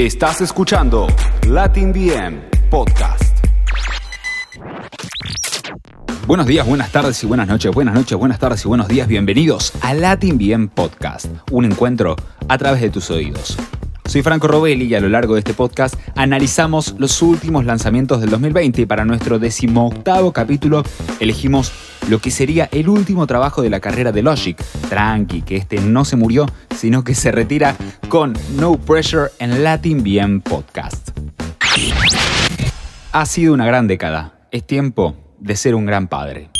Estás escuchando Latin BM Podcast. Buenos días, buenas tardes y buenas noches, buenas noches, buenas tardes y buenos días. Bienvenidos a Latin BM Podcast, un encuentro a través de tus oídos. Soy Franco Robelli y a lo largo de este podcast analizamos los últimos lanzamientos del 2020 y para nuestro decimoctavo capítulo elegimos lo que sería el último trabajo de la carrera de Logic. Tranqui, que este no se murió, sino que se retira con No Pressure en Latin BM Podcast. Ha sido una gran década. Es tiempo de ser un gran padre.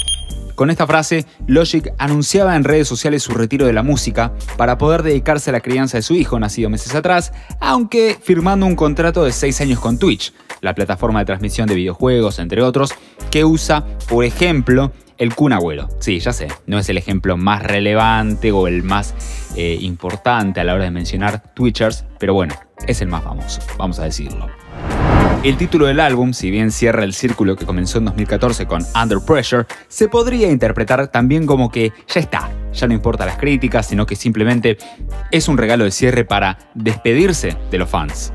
Con esta frase, Logic anunciaba en redes sociales su retiro de la música para poder dedicarse a la crianza de su hijo, nacido meses atrás, aunque firmando un contrato de 6 años con Twitch, la plataforma de transmisión de videojuegos, entre otros, que usa, por ejemplo, el Kun. Sí, ya sé, no es el ejemplo más relevante o el más eh, importante a la hora de mencionar Twitchers, pero bueno, es el más famoso, vamos a decirlo. El título del álbum, si bien cierra el círculo que comenzó en 2014 con Under Pressure, se podría interpretar también como que ya está, ya no importa las críticas, sino que simplemente es un regalo de cierre para despedirse de los fans.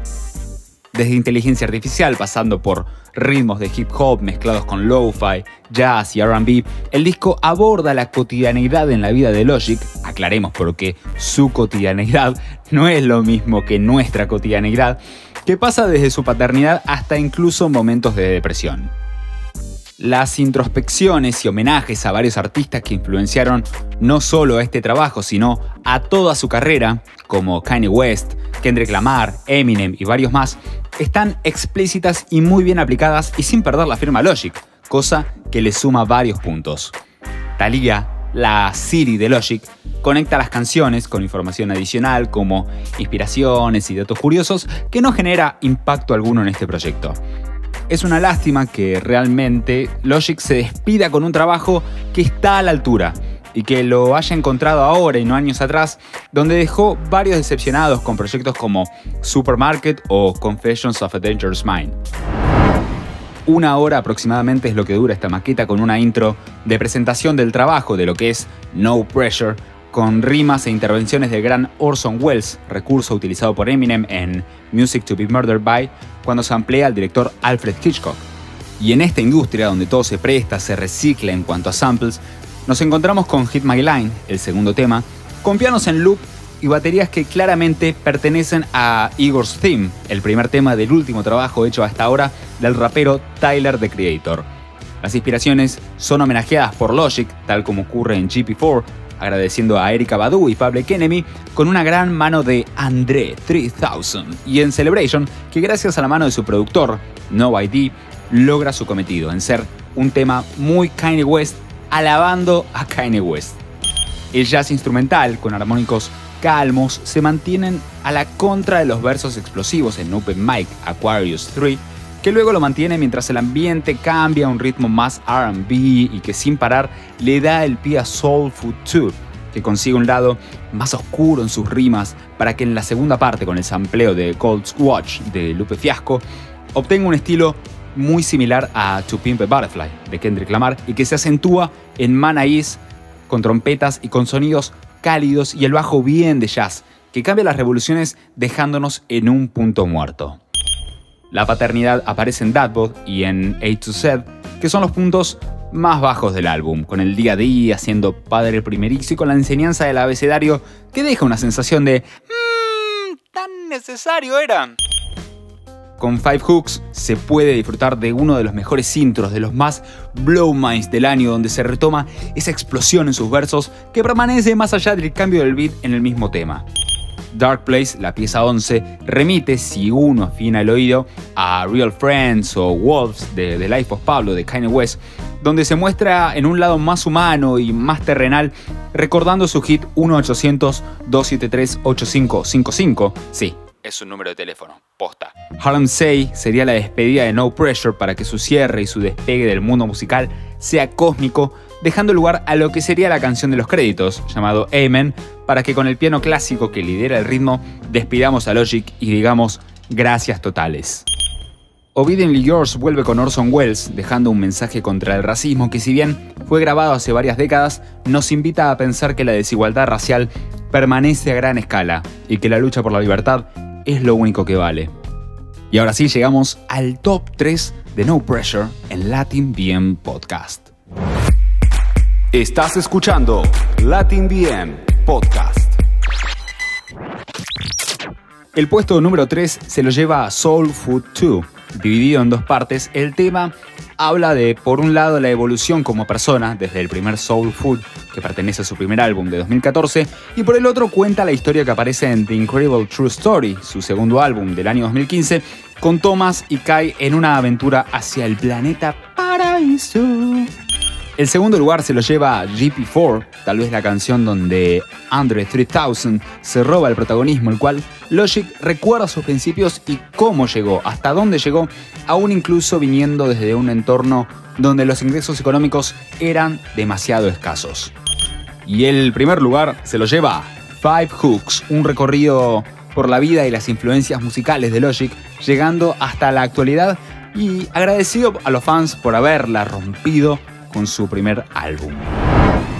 Desde inteligencia artificial, pasando por ritmos de hip hop mezclados con lo-fi, jazz y RB, el disco aborda la cotidianeidad en la vida de Logic, aclaremos porque su cotidianeidad no es lo mismo que nuestra cotidianeidad, que pasa desde su paternidad hasta incluso momentos de depresión. Las introspecciones y homenajes a varios artistas que influenciaron no solo a este trabajo, sino a toda su carrera, como Kanye West, Kendrick Lamar, Eminem y varios más, están explícitas y muy bien aplicadas y sin perder la firma Logic, cosa que le suma varios puntos. Thalia, la Siri de Logic, conecta las canciones con información adicional como inspiraciones y datos curiosos que no genera impacto alguno en este proyecto. Es una lástima que realmente Logic se despida con un trabajo que está a la altura y que lo haya encontrado ahora y no años atrás, donde dejó varios decepcionados con proyectos como Supermarket o Confessions of a Dangerous Mind. Una hora aproximadamente es lo que dura esta maqueta con una intro de presentación del trabajo de lo que es No Pressure, con rimas e intervenciones del gran Orson Welles, recurso utilizado por Eminem en Music to be Murdered by, cuando se amplía al director Alfred Hitchcock. Y en esta industria donde todo se presta, se recicla en cuanto a samples, nos encontramos con Hit My Line, el segundo tema, con pianos en loop y baterías que claramente pertenecen a Igor's Theme, el primer tema del último trabajo hecho hasta ahora del rapero Tyler the Creator. Las inspiraciones son homenajeadas por Logic, tal como ocurre en GP4, agradeciendo a Erika Badu y Pablo Enemy con una gran mano de André 3000 y en Celebration que gracias a la mano de su productor, No ID, logra su cometido en ser un tema muy Kanye West alabando a Kanye West. El jazz instrumental con armónicos calmos se mantienen a la contra de los versos explosivos en Open Mic Aquarius 3 que luego lo mantiene mientras el ambiente cambia a un ritmo más RB y que sin parar le da el pie a Soul Food 2, que consigue un lado más oscuro en sus rimas para que en la segunda parte con el sampleo de Cold Watch de Lupe Fiasco obtenga un estilo muy similar a To Pimp a Butterfly de Kendrick Lamar y que se acentúa en Man con trompetas y con sonidos cálidos y el bajo bien de jazz que cambia las revoluciones dejándonos en un punto muerto. La paternidad aparece en Dadbot y en A to Z, que son los puntos más bajos del álbum, con el día a día siendo padre primerizo y con la enseñanza del abecedario que deja una sensación de mmm, tan necesario era. Con Five Hooks se puede disfrutar de uno de los mejores intros, de los más blow minds del año, donde se retoma esa explosión en sus versos que permanece más allá del cambio del beat en el mismo tema. Dark Place, la pieza 11, remite, si uno afina el oído, a Real Friends o Wolves de The Life of Pablo de Kanye West, donde se muestra en un lado más humano y más terrenal, recordando su hit 1-800-273-8555. Sí, es un número de teléfono, posta. Harlem Say sería la despedida de No Pressure para que su cierre y su despegue del mundo musical sea cósmico, dejando lugar a lo que sería la canción de los créditos, llamado Amen, para que con el piano clásico que lidera el ritmo despidamos a Logic y digamos gracias totales. Obediently Yours vuelve con Orson Welles, dejando un mensaje contra el racismo que si bien fue grabado hace varias décadas, nos invita a pensar que la desigualdad racial permanece a gran escala y que la lucha por la libertad es lo único que vale. Y ahora sí llegamos al top 3 de No Pressure en Latin BM Podcast. Estás escuchando Latin BM Podcast. El puesto número 3 se lo lleva Soul Food 2. Dividido en dos partes, el tema habla de, por un lado, la evolución como persona, desde el primer Soul Food, que pertenece a su primer álbum de 2014, y por el otro cuenta la historia que aparece en The Incredible True Story, su segundo álbum del año 2015, con Thomas y Kai en una aventura hacia el planeta Paraíso. El segundo lugar se lo lleva GP4, tal vez la canción donde Andre 3000 se roba el protagonismo, el cual Logic recuerda sus principios y cómo llegó, hasta dónde llegó, aún incluso viniendo desde un entorno donde los ingresos económicos eran demasiado escasos. Y el primer lugar se lo lleva Five Hooks, un recorrido por la vida y las influencias musicales de Logic, llegando hasta la actualidad y agradecido a los fans por haberla rompido con su primer álbum.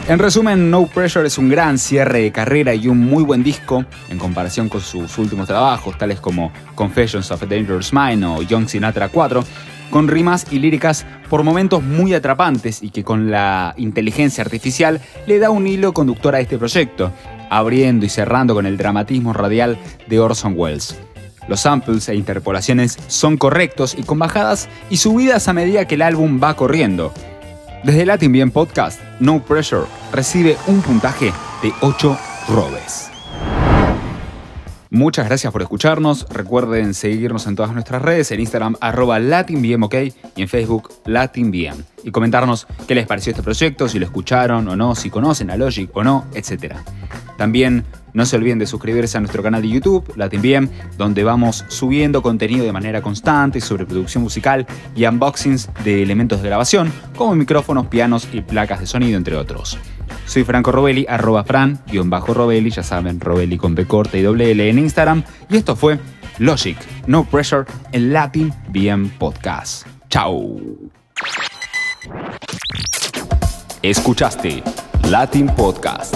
En resumen, No Pressure es un gran cierre de carrera y un muy buen disco en comparación con sus últimos trabajos, tales como Confessions of a Dangerous Mind o Young Sinatra 4, con rimas y líricas por momentos muy atrapantes y que con la inteligencia artificial le da un hilo conductor a este proyecto, abriendo y cerrando con el dramatismo radial de Orson Welles. Los samples e interpolaciones son correctos y con bajadas y subidas a medida que el álbum va corriendo, desde Latin Bien Podcast, No Pressure recibe un puntaje de 8 robes. Muchas gracias por escucharnos. Recuerden seguirnos en todas nuestras redes, en Instagram arroba LatinBM, y en Facebook LatinBM. Y comentarnos qué les pareció este proyecto, si lo escucharon o no, si conocen a Logic o no, etc. También no se olviden de suscribirse a nuestro canal de YouTube, LatinBM, donde vamos subiendo contenido de manera constante sobre producción musical y unboxings de elementos de grabación, como micrófonos, pianos y placas de sonido, entre otros. Soy Franco Robelli, arroba fran, bajo Robelli, ya saben, Robelli con B corta y doble L en Instagram. Y esto fue Logic, No Pressure, en Latin BM Podcast. Chao. Escuchaste Latin Podcast